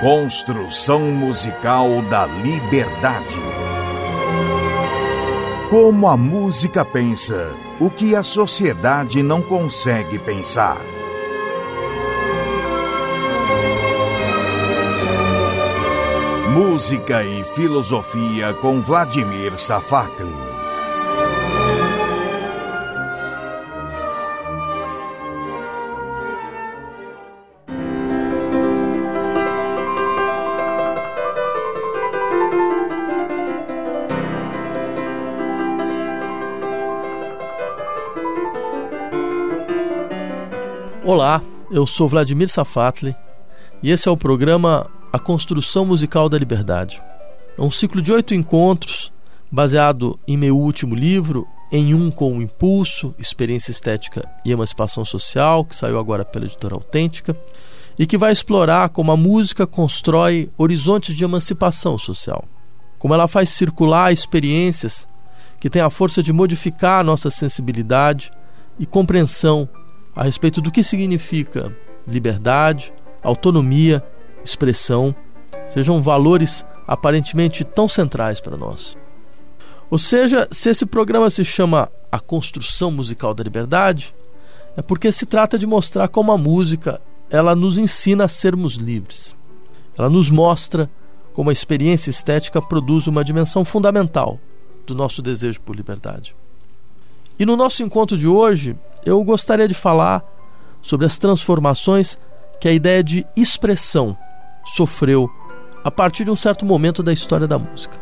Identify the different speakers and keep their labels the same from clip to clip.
Speaker 1: Construção musical da liberdade. Como a música pensa, o que a sociedade não consegue pensar. Música e filosofia com Vladimir Safatli.
Speaker 2: Eu sou Vladimir Safatli e esse é o programa A Construção Musical da Liberdade. É um ciclo de oito encontros baseado em meu último livro, Em Um com o Impulso, Experiência Estética e Emancipação Social, que saiu agora pela editora Autêntica, e que vai explorar como a música constrói horizontes de emancipação social, como ela faz circular experiências que têm a força de modificar a nossa sensibilidade e compreensão a respeito do que significa liberdade, autonomia, expressão, sejam valores aparentemente tão centrais para nós. Ou seja, se esse programa se chama A Construção Musical da Liberdade, é porque se trata de mostrar como a música ela nos ensina a sermos livres. Ela nos mostra como a experiência estética produz uma dimensão fundamental do nosso desejo por liberdade. E no nosso encontro de hoje, eu gostaria de falar sobre as transformações que a ideia de expressão sofreu a partir de um certo momento da história da música.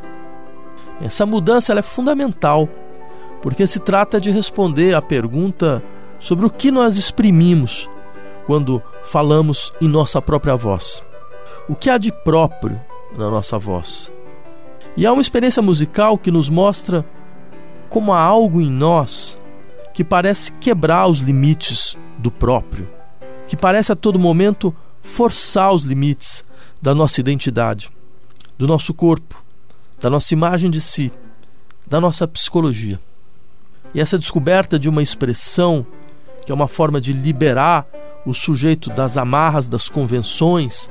Speaker 2: Essa mudança é fundamental, porque se trata de responder à pergunta sobre o que nós exprimimos quando falamos em nossa própria voz. O que há de próprio na nossa voz? E há uma experiência musical que nos mostra como há algo em nós que parece quebrar os limites do próprio, que parece a todo momento forçar os limites da nossa identidade, do nosso corpo, da nossa imagem de si, da nossa psicologia. E essa descoberta de uma expressão que é uma forma de liberar o sujeito das amarras das convenções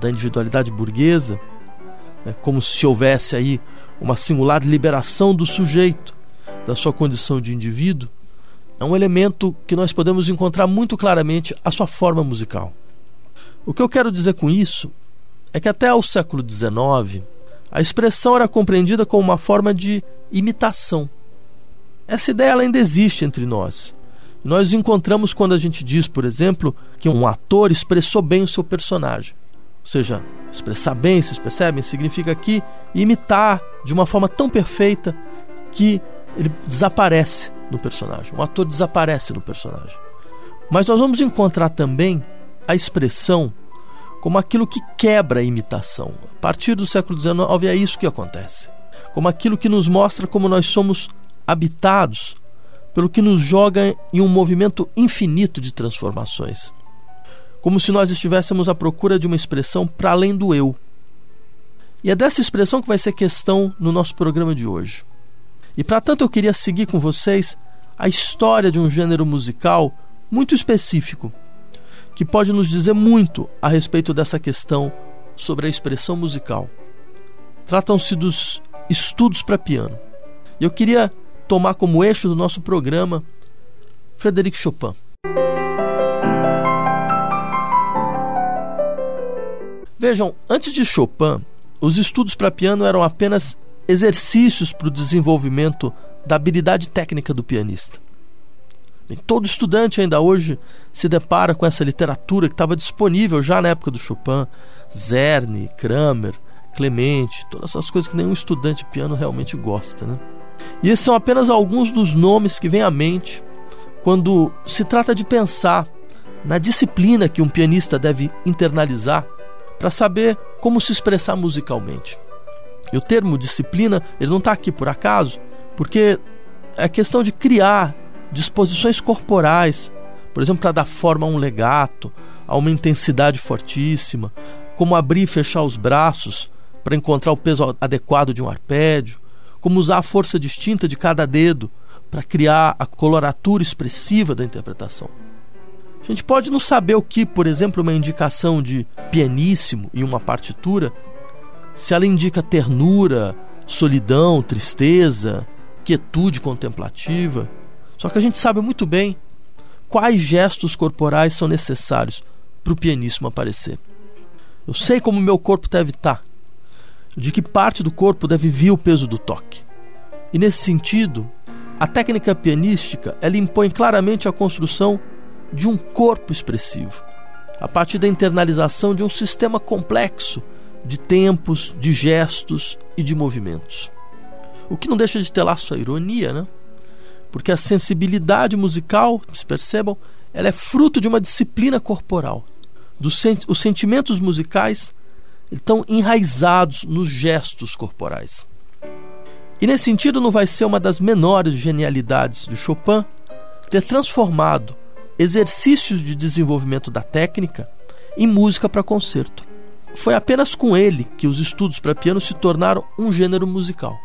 Speaker 2: da individualidade burguesa, né, como se houvesse aí uma singular liberação do sujeito da sua condição de indivíduo, é um elemento que nós podemos encontrar muito claramente a sua forma musical. O que eu quero dizer com isso é que até o século XIX a expressão era compreendida como uma forma de imitação. Essa ideia ainda existe entre nós. Nós encontramos quando a gente diz, por exemplo, que um ator expressou bem o seu personagem. Ou seja, expressar bem, vocês percebem? Significa aqui imitar de uma forma tão perfeita que ele desaparece no personagem. O ator desaparece no personagem. Mas nós vamos encontrar também a expressão como aquilo que quebra a imitação. A partir do século XIX é isso que acontece. Como aquilo que nos mostra como nós somos habitados pelo que nos joga em um movimento infinito de transformações. Como se nós estivéssemos à procura de uma expressão para além do eu. E é dessa expressão que vai ser questão no nosso programa de hoje. E para tanto eu queria seguir com vocês a história de um gênero musical muito específico, que pode nos dizer muito a respeito dessa questão sobre a expressão musical. Tratam-se dos estudos para piano. E eu queria tomar como eixo do nosso programa Frederic Chopin. Vejam, antes de Chopin, os estudos para piano eram apenas exercícios para o desenvolvimento da habilidade técnica do pianista. E todo estudante ainda hoje se depara com essa literatura que estava disponível já na época do Chopin, Zerny, Kramer, Clemente, todas essas coisas que nenhum estudante de piano realmente gosta, né? E esses são apenas alguns dos nomes que vêm à mente quando se trata de pensar na disciplina que um pianista deve internalizar para saber como se expressar musicalmente. E o termo disciplina, ele não está aqui por acaso, porque é questão de criar disposições corporais, por exemplo, para dar forma a um legato, a uma intensidade fortíssima, como abrir e fechar os braços para encontrar o peso adequado de um arpédio, como usar a força distinta de cada dedo para criar a coloratura expressiva da interpretação. A gente pode não saber o que, por exemplo, uma indicação de pianíssimo em uma partitura, se ela indica ternura, solidão, tristeza, quietude contemplativa. Só que a gente sabe muito bem quais gestos corporais são necessários para o pianíssimo aparecer. Eu sei como meu corpo deve estar, de que parte do corpo deve vir o peso do toque. E nesse sentido, a técnica pianística ela impõe claramente a construção de um corpo expressivo, a partir da internalização de um sistema complexo de tempos, de gestos e de movimentos. O que não deixa de ter lá sua ironia, né? Porque a sensibilidade musical, se percebam, ela é fruto de uma disciplina corporal. Sen os sentimentos musicais estão enraizados nos gestos corporais. E nesse sentido, não vai ser uma das menores genialidades de Chopin ter transformado exercícios de desenvolvimento da técnica em música para concerto. Foi apenas com ele que os estudos para piano se tornaram um gênero musical.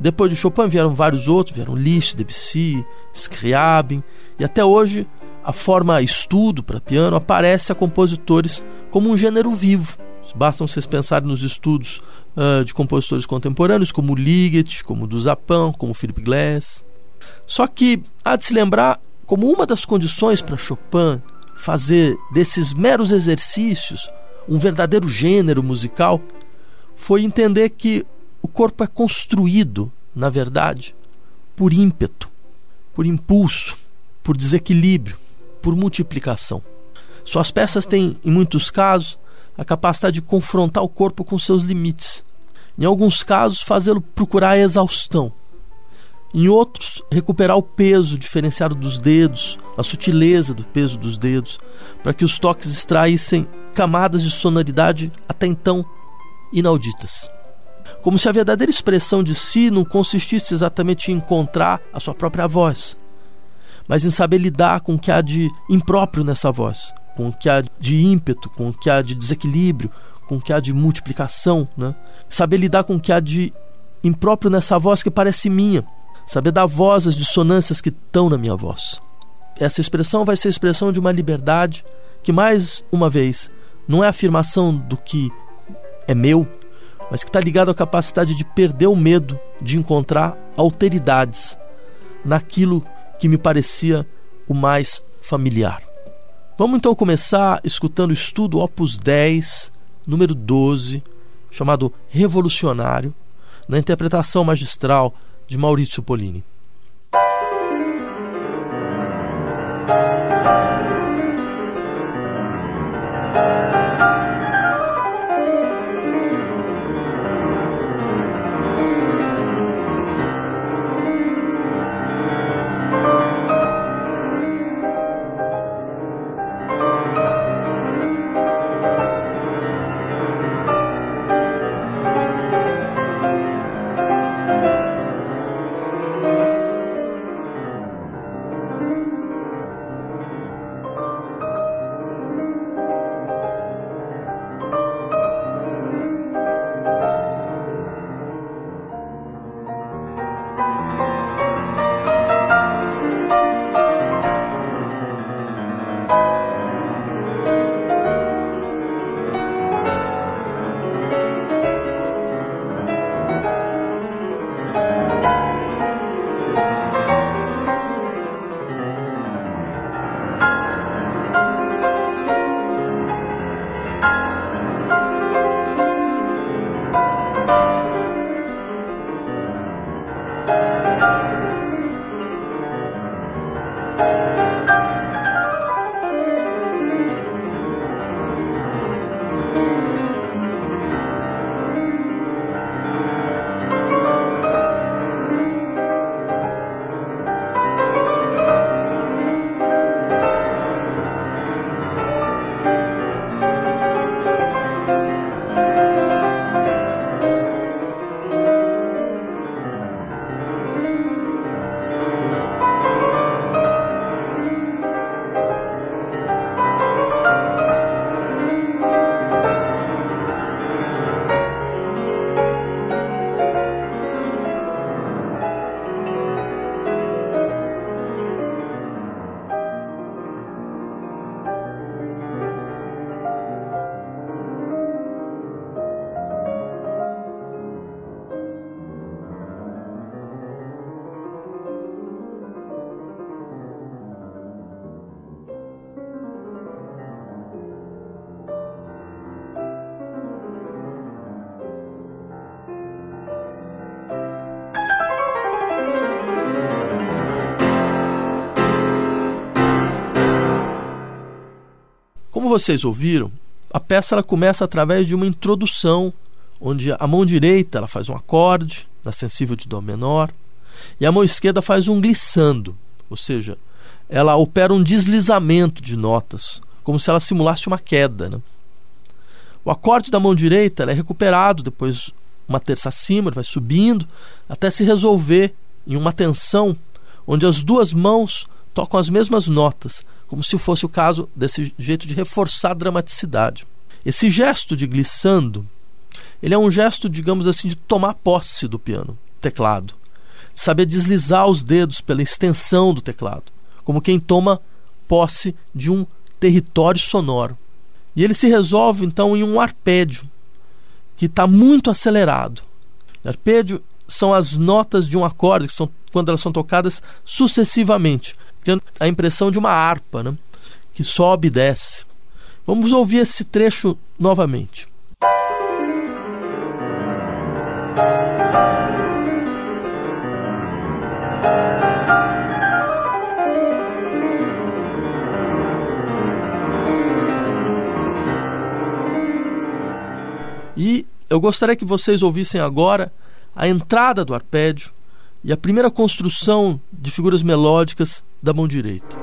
Speaker 2: Depois de Chopin vieram vários outros, vieram Liszt, Debussy, Scriabin, e até hoje a forma estudo para piano aparece a compositores como um gênero vivo. Bastam vocês pensarem nos estudos uh, de compositores contemporâneos, como Ligeti, como Duzapan, como Philip Glass. Só que há de se lembrar como uma das condições para Chopin fazer desses meros exercícios um verdadeiro gênero musical foi entender que o corpo é construído, na verdade, por ímpeto, por impulso, por desequilíbrio, por multiplicação. Suas peças têm, em muitos casos, a capacidade de confrontar o corpo com seus limites. Em alguns casos, fazê-lo procurar a exaustão. Em outros, recuperar o peso diferenciado dos dedos, a sutileza do peso dos dedos, para que os toques extraíssem camadas de sonoridade até então inauditas. Como se a verdadeira expressão de si não consistisse exatamente em encontrar a sua própria voz, mas em saber lidar com o que há de impróprio nessa voz, com o que há de ímpeto, com o que há de desequilíbrio, com o que há de multiplicação, né? Saber lidar com o que há de impróprio nessa voz que parece minha, saber dar voz às dissonâncias que estão na minha voz. Essa expressão vai ser a expressão de uma liberdade que, mais uma vez, não é afirmação do que é meu, mas que está ligado à capacidade de perder o medo de encontrar alteridades naquilo que me parecia o mais familiar. Vamos então começar escutando o estudo Opus 10, número 12, chamado Revolucionário, na interpretação magistral de Maurício Polini. Vocês ouviram, a peça ela começa através de uma introdução, onde a mão direita ela faz um acorde na sensível de dó menor e a mão esquerda faz um glissando, ou seja, ela opera um deslizamento de notas, como se ela simulasse uma queda. Né? O acorde da mão direita é recuperado depois uma terça acima, ele vai subindo até se resolver em uma tensão onde as duas mãos tocam as mesmas notas, como se fosse o caso desse jeito de reforçar a dramaticidade. Esse gesto de glissando, ele é um gesto, digamos assim, de tomar posse do piano, teclado, de saber deslizar os dedos pela extensão do teclado, como quem toma posse de um território sonoro. E ele se resolve então em um arpédio que está muito acelerado. Arpédio são as notas de um acorde que são quando elas são tocadas sucessivamente, tendo a impressão de uma harpa, né? que sobe e desce. Vamos ouvir esse trecho novamente. E eu gostaria que vocês ouvissem agora a entrada do arpédio e a primeira construção de figuras melódicas da mão direita.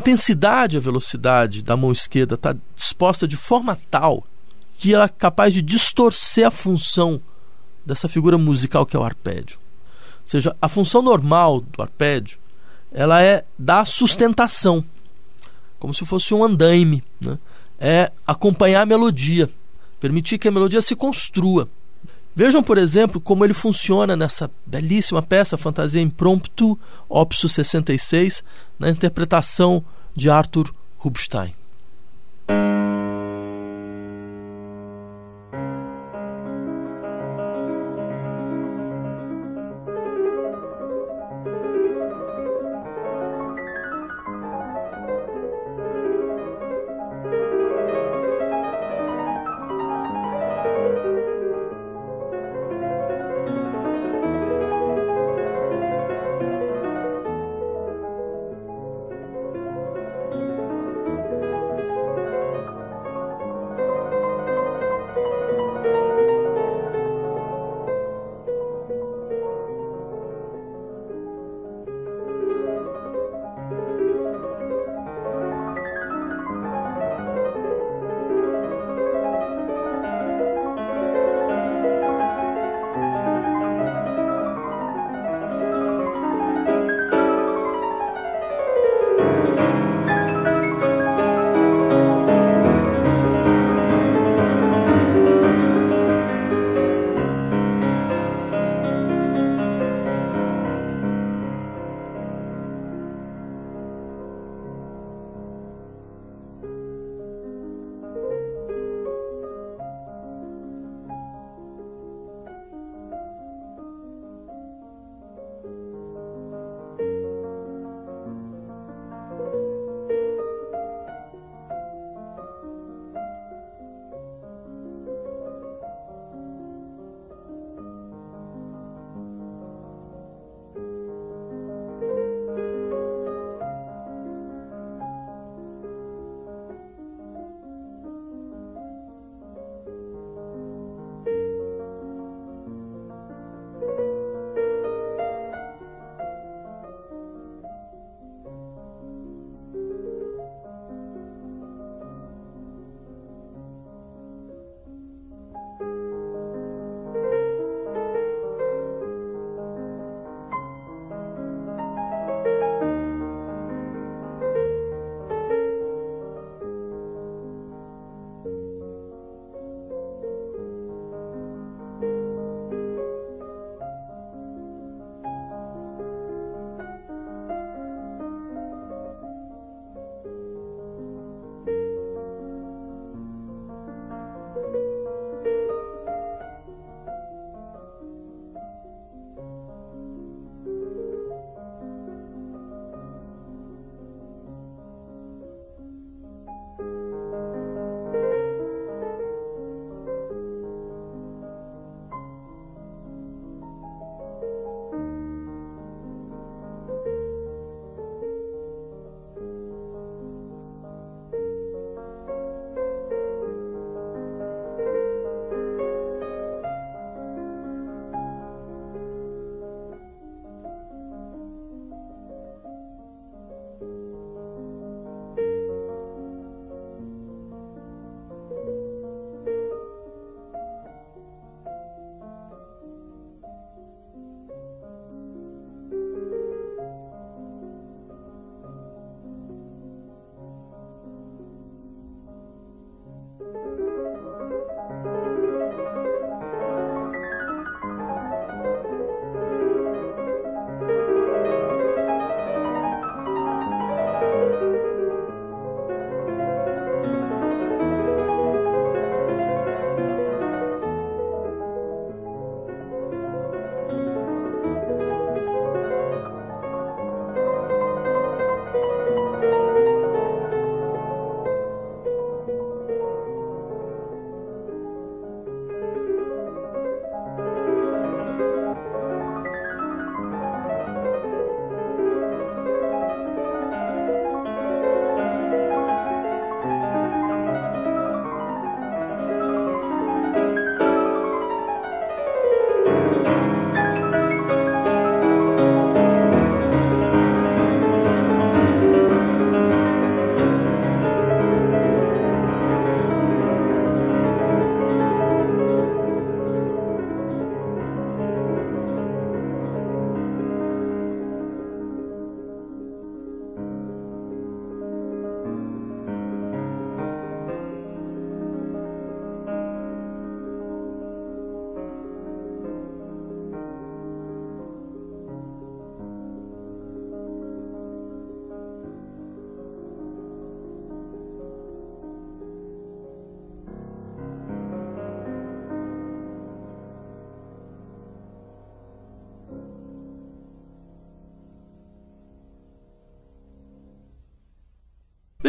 Speaker 2: Intensidade a velocidade da mão esquerda está disposta de forma tal que ela é capaz de distorcer a função dessa figura musical que é o arpédio. Ou seja, a função normal do arpédio ela é dar sustentação, como se fosse um andaime, né? é acompanhar a melodia, permitir que a melodia se construa. Vejam, por exemplo, como ele funciona nessa belíssima peça Fantasia Impromptu, Opus 66, na interpretação de Arthur Rubinstein.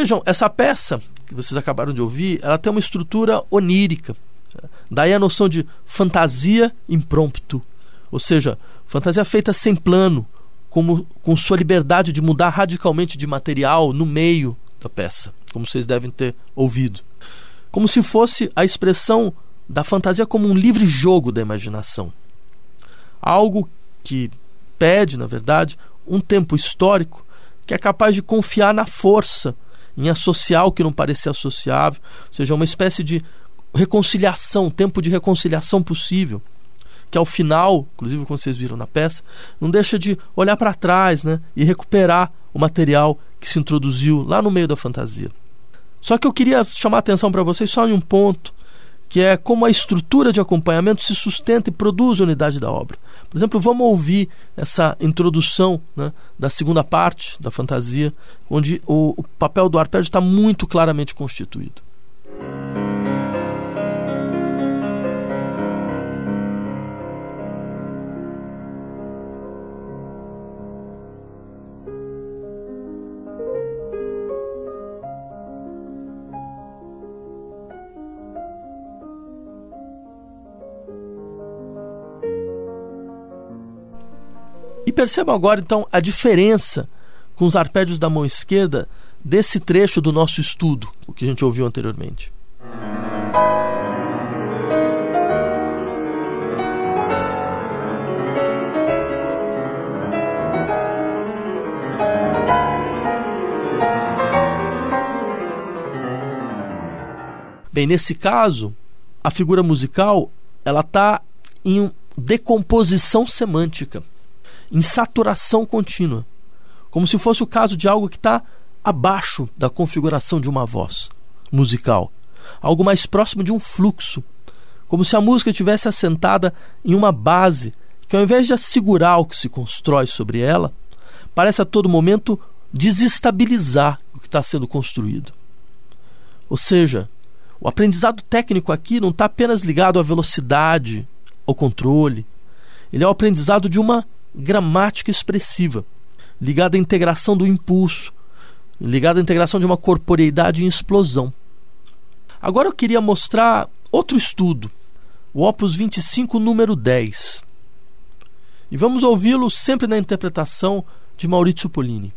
Speaker 2: Vejam, essa peça que vocês acabaram de ouvir, ela tem uma estrutura onírica. Daí a noção de fantasia impromptu, ou seja, fantasia feita sem plano, como, com sua liberdade de mudar radicalmente de material no meio da peça, como vocês devem ter ouvido. Como se fosse a expressão da fantasia como um livre jogo da imaginação. Algo que pede, na verdade, um tempo histórico que é capaz de confiar na força, em associar o que não parece associável, ou seja, uma espécie de reconciliação, tempo de reconciliação possível, que ao final, inclusive como vocês viram na peça, não deixa de olhar para trás né, e recuperar o material que se introduziu lá no meio da fantasia. Só que eu queria chamar a atenção para vocês só em um ponto, que é como a estrutura de acompanhamento se sustenta e produz a unidade da obra. Por exemplo, vamos ouvir essa introdução né, da segunda parte da fantasia, onde o, o papel do arpédio está muito claramente constituído. E percebam agora então a diferença com os arpédios da mão esquerda desse trecho do nosso estudo, o que a gente ouviu anteriormente. Bem, nesse caso, a figura musical ela está em decomposição semântica em saturação contínua, como se fosse o caso de algo que está abaixo da configuração de uma voz musical, algo mais próximo de um fluxo, como se a música estivesse assentada em uma base que, ao invés de assegurar o que se constrói sobre ela, parece a todo momento desestabilizar o que está sendo construído. Ou seja, o aprendizado técnico aqui não está apenas ligado à velocidade, ao controle, ele é o aprendizado de uma gramática expressiva, ligada à integração do impulso, ligada à integração de uma corporeidade em explosão. Agora eu queria mostrar outro estudo, o Opus 25, número 10. E vamos ouvi-lo sempre na interpretação de Maurizio Polini.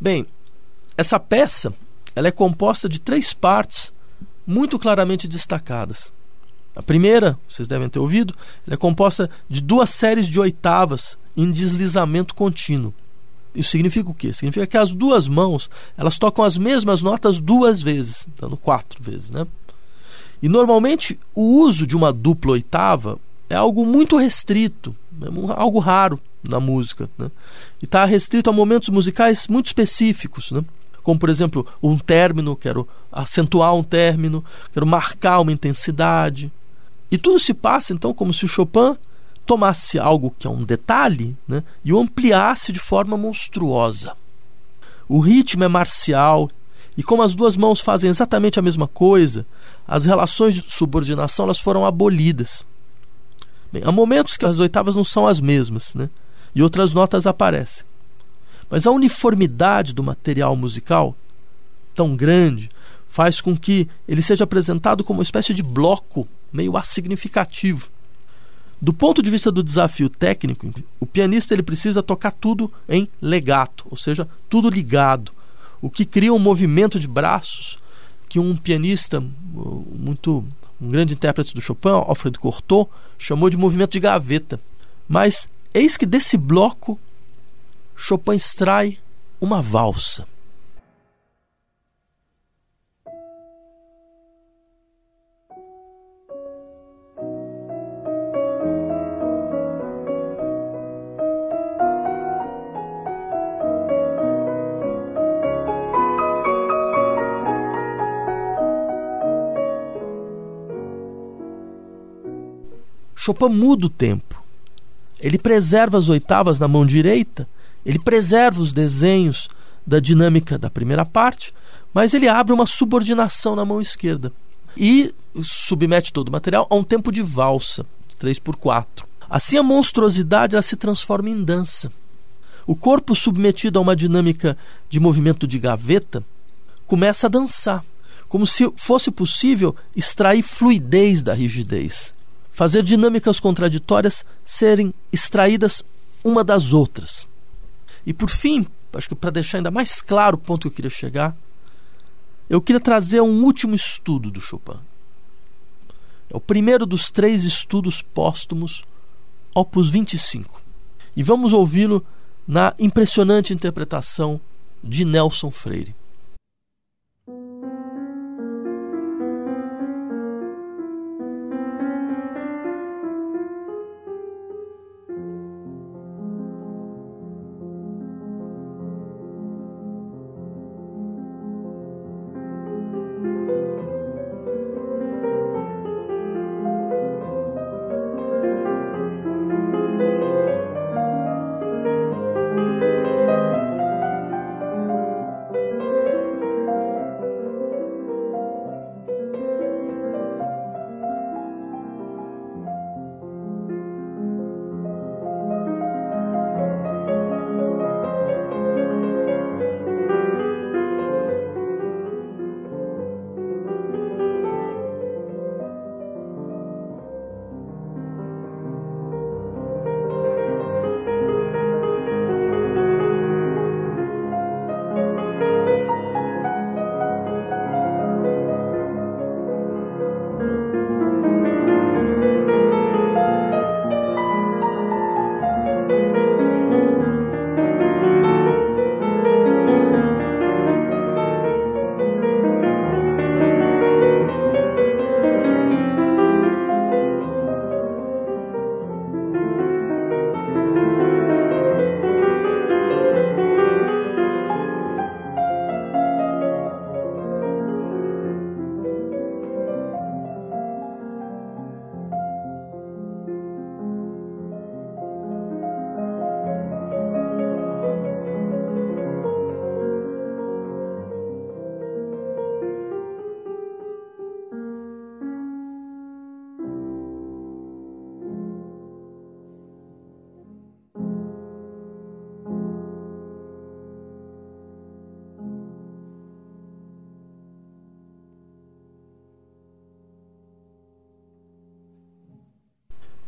Speaker 2: Bem, essa peça ela é composta de três partes muito claramente destacadas. A primeira, vocês devem ter ouvido, é composta de duas séries de oitavas em deslizamento contínuo. Isso significa o quê? Significa que as duas mãos elas tocam as mesmas notas duas vezes, dando quatro vezes, né? E normalmente o uso de uma dupla oitava é algo muito restrito, é algo raro na música, né? E está restrito a momentos musicais muito específicos, né? Como por exemplo um término, quero acentuar um término, quero marcar uma intensidade. E tudo se passa então como se o Chopin tomasse algo que é um detalhe né, e o ampliasse de forma monstruosa. O ritmo é marcial e como as duas mãos fazem exatamente a mesma coisa, as relações de subordinação elas foram abolidas. Bem, há momentos que as oitavas não são as mesmas, né? E outras notas aparecem. Mas a uniformidade do material musical, tão grande, faz com que ele seja apresentado como uma espécie de bloco meio assignificativo. Do ponto de vista do desafio técnico, o pianista ele precisa tocar tudo em legato, ou seja, tudo ligado, o que cria um movimento de braços que um pianista muito um grande intérprete do Chopin, Alfred Cortot, chamou de movimento de gaveta. Mas eis que desse bloco Chopin extrai uma valsa. Chopin muda o tempo. Ele preserva as oitavas na mão direita, ele preserva os desenhos da dinâmica da primeira parte, mas ele abre uma subordinação na mão esquerda e submete todo o material a um tempo de valsa, 3 por 4. Assim a monstruosidade ela se transforma em dança. O corpo submetido a uma dinâmica de movimento de gaveta começa a dançar, como se fosse possível extrair fluidez da rigidez fazer dinâmicas contraditórias serem extraídas uma das outras. E por fim, acho que para deixar ainda mais claro o ponto que eu queria chegar, eu queria trazer um último estudo do Chopin. É o primeiro dos três estudos póstumos, Opus 25. E vamos ouvi-lo na impressionante interpretação de Nelson Freire.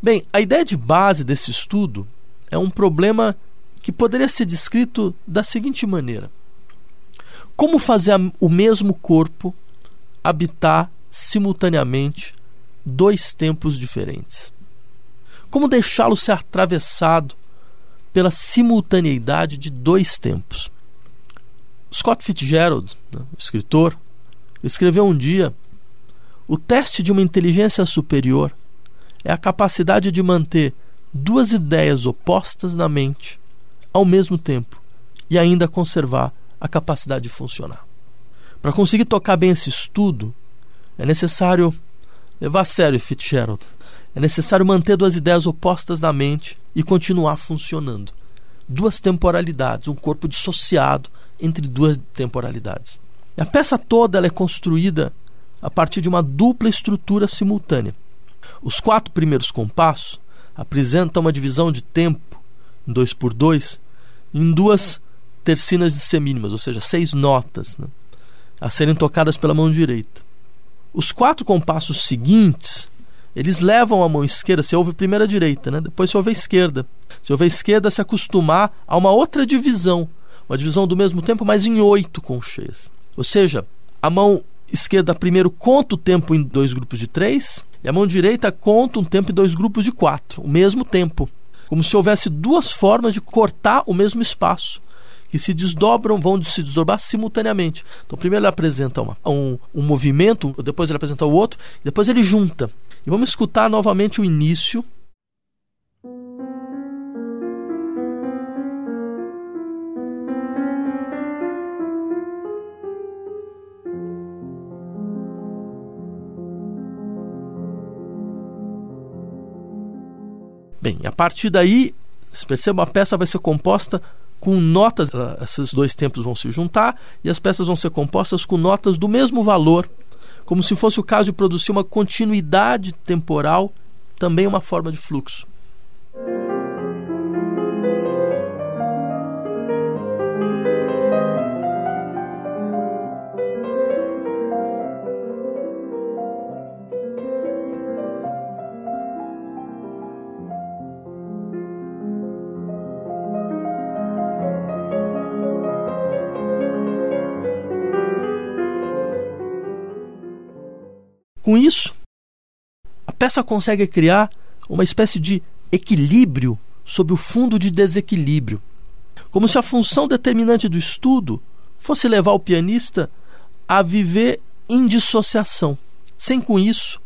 Speaker 2: Bem, a ideia de base desse estudo é um problema que poderia ser descrito da seguinte maneira: Como fazer o mesmo corpo habitar simultaneamente dois tempos diferentes? Como deixá-lo ser atravessado pela simultaneidade de dois tempos? Scott Fitzgerald, né, escritor, escreveu um dia: o teste de uma inteligência superior é a capacidade de manter duas ideias opostas na mente ao mesmo tempo e ainda conservar a capacidade de funcionar. Para conseguir tocar bem esse estudo, é necessário levar a sério Fitzgerald. É necessário manter duas ideias opostas na mente e continuar funcionando. Duas temporalidades, um corpo dissociado entre duas temporalidades. A peça toda é construída a partir de uma dupla estrutura simultânea. Os quatro primeiros compassos apresentam uma divisão de tempo, dois por dois, em duas tercinas de semínimas, ou seja, seis notas, né, a serem tocadas pela mão direita. Os quatro compassos seguintes, eles levam a mão esquerda, se ouve primeiro a direita, né? depois se ouve a esquerda. Se ouve a esquerda, se acostumar a uma outra divisão, uma divisão do mesmo tempo, mas em oito concheias. Ou seja, a mão esquerda primeiro conta o tempo em dois grupos de três, e a mão direita conta um tempo em dois grupos de quatro, o mesmo tempo. Como se houvesse duas formas de cortar o mesmo espaço que se desdobram, vão se desdobrar simultaneamente. Então, primeiro ele apresenta uma, um, um movimento, depois ele apresenta o outro, depois ele junta. E vamos escutar novamente o início Bem, a partir daí, perceba, a peça vai ser composta com notas, ah, esses dois tempos vão se juntar e as peças vão ser compostas com notas do mesmo valor, como se fosse o caso de produzir uma continuidade temporal, também uma forma de fluxo. Peça consegue criar uma espécie de equilíbrio sob o fundo de desequilíbrio, como se a função determinante do estudo fosse levar o pianista a viver em dissociação, sem com isso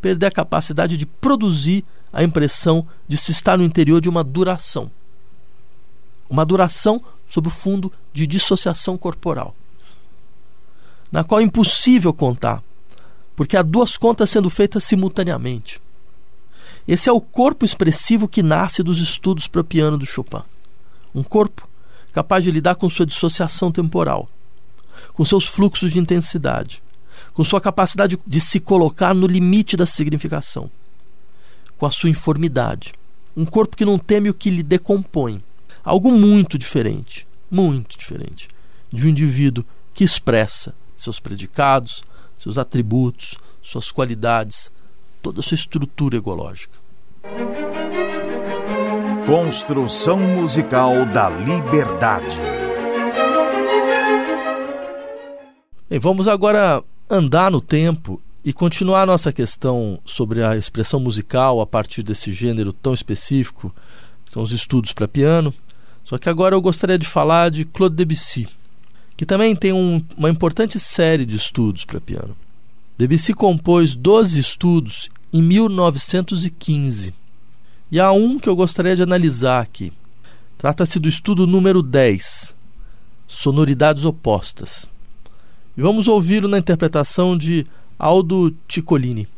Speaker 2: perder a capacidade de produzir a impressão de se estar no interior de uma duração. Uma duração sob o fundo de dissociação corporal, na qual é impossível contar porque há duas contas sendo feitas simultaneamente. Esse é o corpo expressivo que nasce dos estudos para o piano do Chopin. Um corpo capaz de lidar com sua dissociação temporal, com seus fluxos de intensidade, com sua capacidade de se colocar no limite da significação, com a sua informidade. Um corpo que não teme o que lhe decompõe. Algo muito diferente, muito diferente de um indivíduo que expressa seus predicados, seus atributos, suas qualidades, toda a sua estrutura ecológica.
Speaker 1: Construção musical da liberdade.
Speaker 2: Bem, vamos agora andar no tempo e continuar nossa questão sobre a expressão musical a partir desse gênero tão específico, que são os estudos para piano. Só que agora eu gostaria de falar de Claude Debussy que também tem um, uma importante série de estudos para piano. Debussy compôs 12 estudos em 1915. E há um que eu gostaria de analisar aqui. Trata-se do estudo número 10, Sonoridades Opostas. E vamos ouvi-lo na interpretação de Aldo Ciccolini.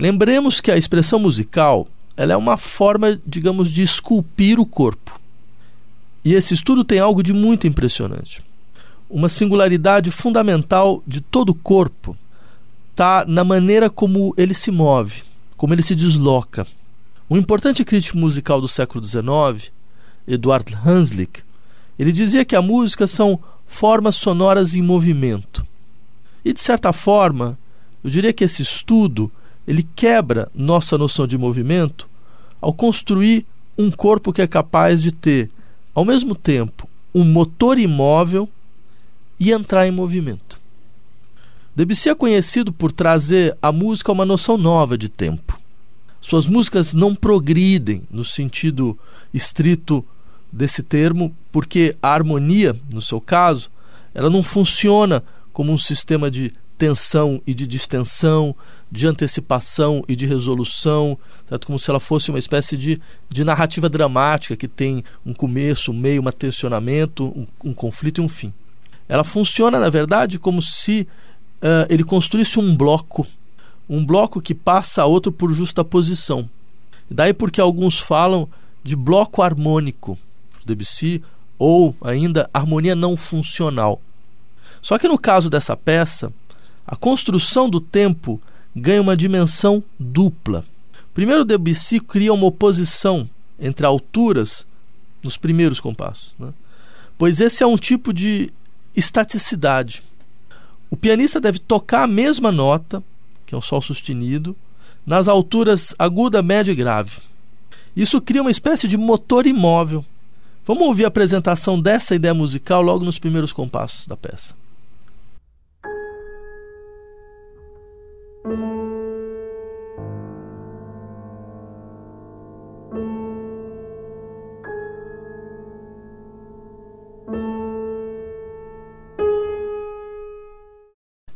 Speaker 2: Lembremos que a expressão musical ela é uma forma, digamos, de esculpir o corpo. E esse estudo tem algo de muito impressionante. Uma singularidade fundamental de todo o corpo está na maneira como ele se move, como ele se desloca. Um importante crítico musical do século XIX, Eduard Hanslick, ele dizia que a música são formas sonoras em movimento. E de certa forma, eu diria que esse estudo ele quebra nossa noção de movimento ao construir um corpo que é capaz de ter, ao mesmo tempo, um motor imóvel e entrar em movimento. Debussy é conhecido por trazer à música uma noção nova de tempo. Suas músicas não progridem no sentido estrito desse termo, porque a harmonia, no seu caso, ela não funciona como um sistema de tensão e de distensão, de antecipação e de resolução, certo? como se ela fosse uma espécie de, de narrativa dramática que tem um começo, um meio, um tensionamento, um, um conflito e um fim. Ela funciona, na verdade, como se uh, ele construísse um bloco, um bloco que passa a outro por justa posição. Daí porque alguns falam de bloco harmônico, Debussy, ou ainda harmonia não funcional. Só que no caso dessa peça, a construção do tempo ganha uma dimensão dupla. Primeiro, Debussy cria uma oposição entre alturas nos primeiros compassos, né? pois esse é um tipo de estaticidade. O pianista deve tocar a mesma nota, que é o sol sustenido, nas alturas aguda, média e grave. Isso cria uma espécie de motor imóvel. Vamos ouvir a apresentação dessa ideia musical logo nos primeiros compassos da peça.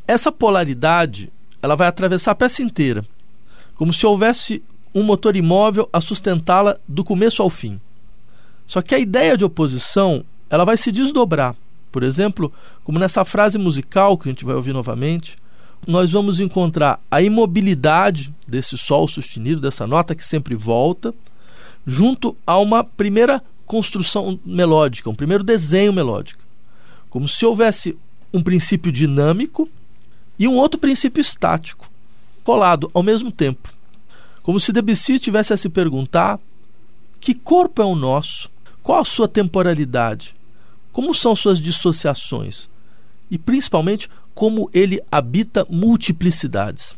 Speaker 2: Essa polaridade ela vai atravessar a peça inteira, como se houvesse um motor imóvel a sustentá-la do começo ao fim. Só que a ideia de oposição ela vai se desdobrar. Por exemplo, como nessa frase musical que a gente vai ouvir novamente, nós vamos encontrar a imobilidade desse sol sustenido, dessa nota que sempre volta, junto a uma primeira construção melódica, um primeiro desenho melódico. Como se houvesse um princípio dinâmico e um outro princípio estático, colado ao mesmo tempo. Como se Debussy tivesse a se perguntar: que corpo é o nosso? Qual a sua temporalidade? Como são suas dissociações? E principalmente, como ele habita multiplicidades.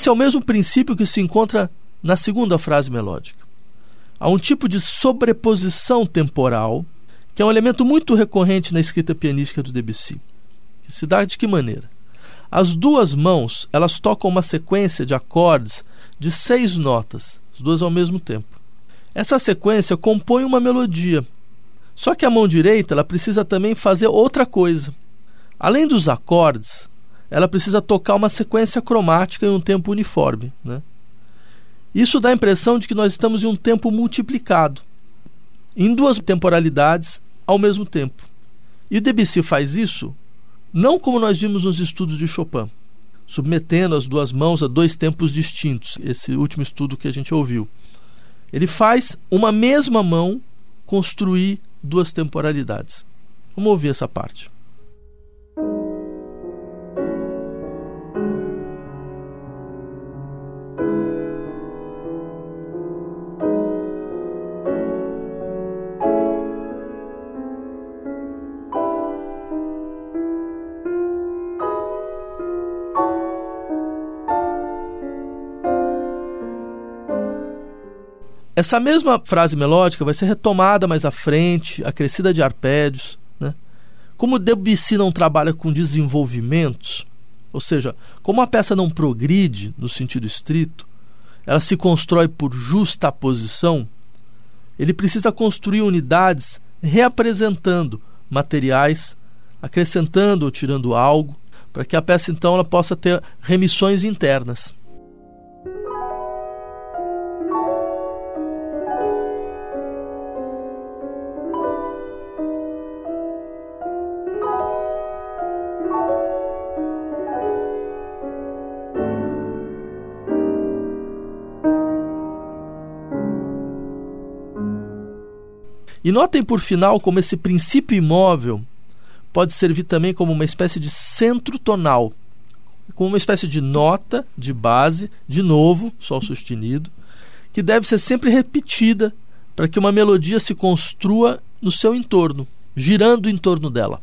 Speaker 2: Esse é o mesmo princípio que se encontra na segunda frase melódica. Há um tipo de sobreposição temporal, que é um elemento muito recorrente na escrita pianística do Debussy. Se dá de que maneira? As duas mãos, elas tocam uma sequência de acordes de seis notas, as duas ao mesmo tempo. Essa sequência compõe uma melodia. Só que a mão direita, ela precisa também fazer outra coisa. Além dos acordes, ela precisa tocar uma sequência cromática em um tempo uniforme. Né? Isso dá a impressão de que nós estamos em um tempo multiplicado, em duas temporalidades ao mesmo tempo. E o Debussy faz isso não como nós vimos nos estudos de Chopin, submetendo as duas mãos a dois tempos distintos, esse último estudo que a gente ouviu. Ele faz uma mesma mão construir duas temporalidades. Vamos ouvir essa parte. Essa mesma frase melódica vai ser retomada mais à frente, acrescida de arpédios. Né? Como Debussy não trabalha com desenvolvimentos, ou seja, como a peça não progride no sentido estrito, ela se constrói por justa posição, ele precisa construir unidades reapresentando materiais, acrescentando ou tirando algo, para que a peça então ela possa ter remissões internas. E notem por final como esse princípio imóvel pode servir também como uma espécie de centro tonal, como uma espécie de nota de base, de novo, sol sustenido, que deve ser sempre repetida para que uma melodia se construa no seu entorno, girando em torno dela.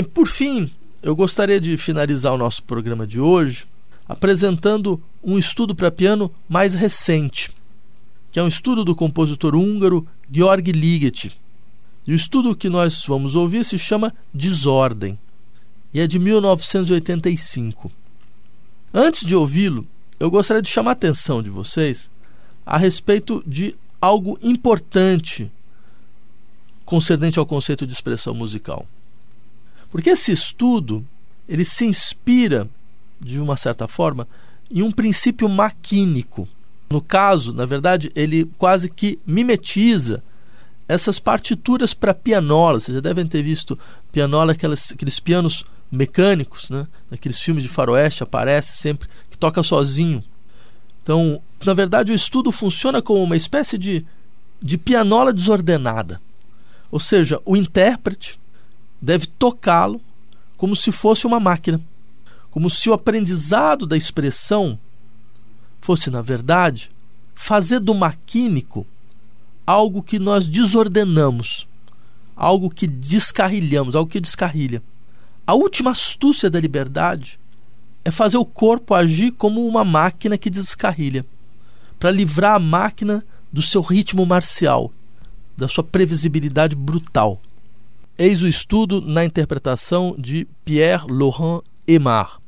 Speaker 2: Bem, por fim, eu gostaria de finalizar o nosso programa de hoje apresentando um estudo para piano mais recente, que é um estudo do compositor húngaro Georg Ligeti. E o estudo que nós vamos ouvir se chama Desordem e é de 1985. Antes de ouvi-lo, eu gostaria de chamar a atenção de vocês a respeito de algo importante concernente ao conceito de expressão musical. Porque esse estudo ele se inspira, de uma certa forma, em um princípio maquínico. No caso, na verdade, ele quase que mimetiza essas partituras para pianola. Vocês já devem ter visto pianola, aquelas, aqueles pianos mecânicos, né? Naqueles filmes de faroeste aparece sempre que toca sozinho. Então, na verdade, o estudo funciona como uma espécie de, de pianola desordenada. Ou seja, o intérprete deve tocá-lo como se fosse uma máquina, como se o aprendizado da expressão fosse, na verdade, fazer do maquínico algo que nós desordenamos, algo que descarrilhamos, algo que descarrilha. A última astúcia da liberdade é fazer o corpo agir como uma máquina que descarrilha, para livrar a máquina do seu ritmo marcial, da sua previsibilidade brutal. Eis o estudo na interpretação de Pierre Laurent Aymar.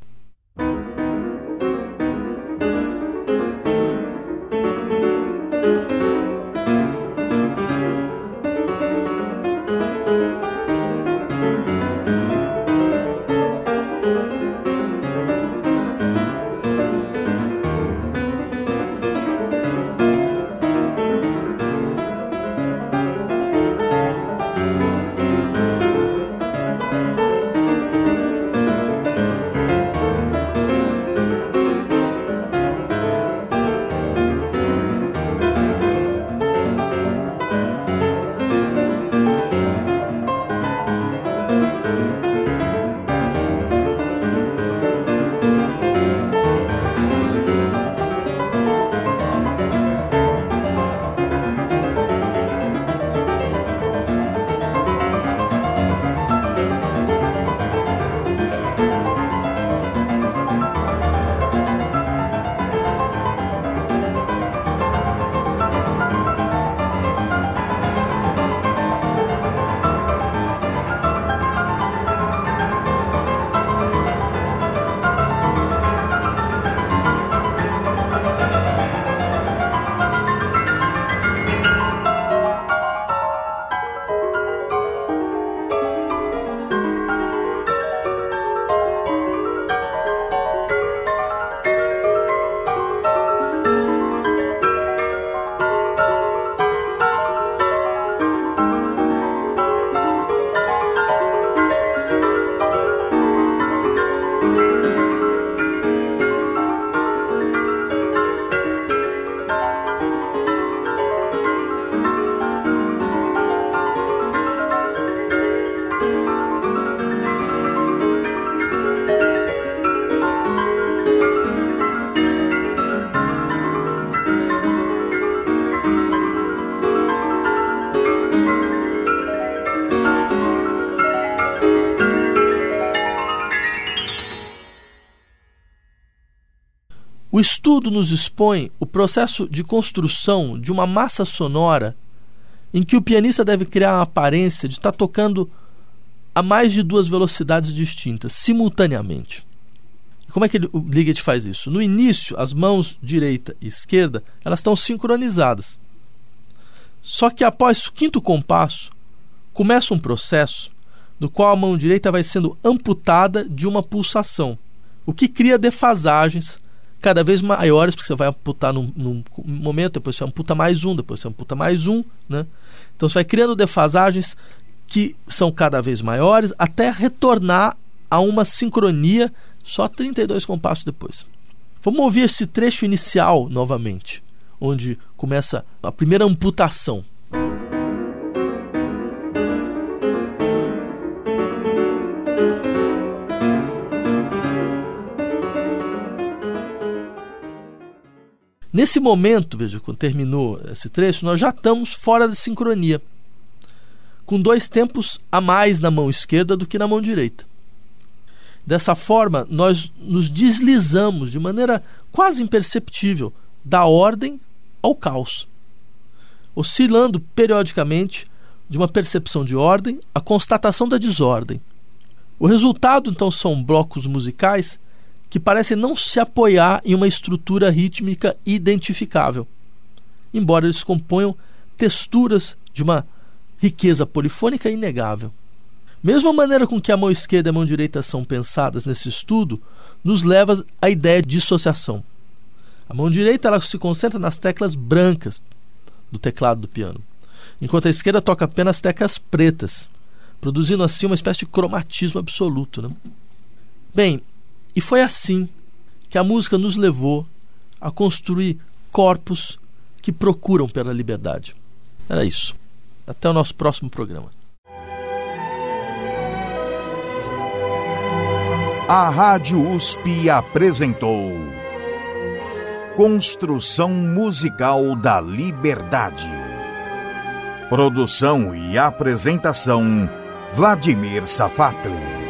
Speaker 2: Estudo nos expõe o processo de construção de uma massa sonora em que o pianista deve criar a aparência de estar tocando a mais de duas velocidades distintas, simultaneamente. Como é que o Liggett faz isso? No início, as mãos direita e esquerda elas estão sincronizadas. Só que após o quinto compasso, começa um processo no qual a mão direita vai sendo amputada de uma pulsação, o que cria defasagens cada vez maiores, porque você vai amputar num, num momento, depois você amputa mais um, depois você amputa mais um, né? Então você vai criando defasagens que são cada vez maiores até retornar a uma sincronia só 32 compassos depois. Vamos ouvir esse trecho inicial novamente, onde começa a primeira amputação. Nesse momento, veja, quando terminou esse trecho, nós já estamos fora de sincronia, com dois tempos a mais na mão esquerda do que na mão direita. Dessa forma, nós nos deslizamos de maneira quase imperceptível da ordem ao caos, oscilando periodicamente de uma percepção de ordem à constatação da desordem. O resultado, então, são blocos musicais que parecem não se apoiar em uma estrutura rítmica identificável, embora eles componham texturas de uma riqueza polifônica inegável. Mesmo a maneira com que a mão esquerda e a mão direita são pensadas nesse estudo nos leva à ideia de dissociação. A mão direita ela se concentra nas teclas brancas do teclado do piano, enquanto a esquerda toca apenas teclas pretas, produzindo assim uma espécie de cromatismo absoluto. Né? Bem, e foi assim que a música nos levou a construir corpos que procuram pela liberdade. Era isso. Até o nosso próximo programa.
Speaker 1: A Rádio USP apresentou Construção Musical da Liberdade. Produção e apresentação Vladimir Safatli.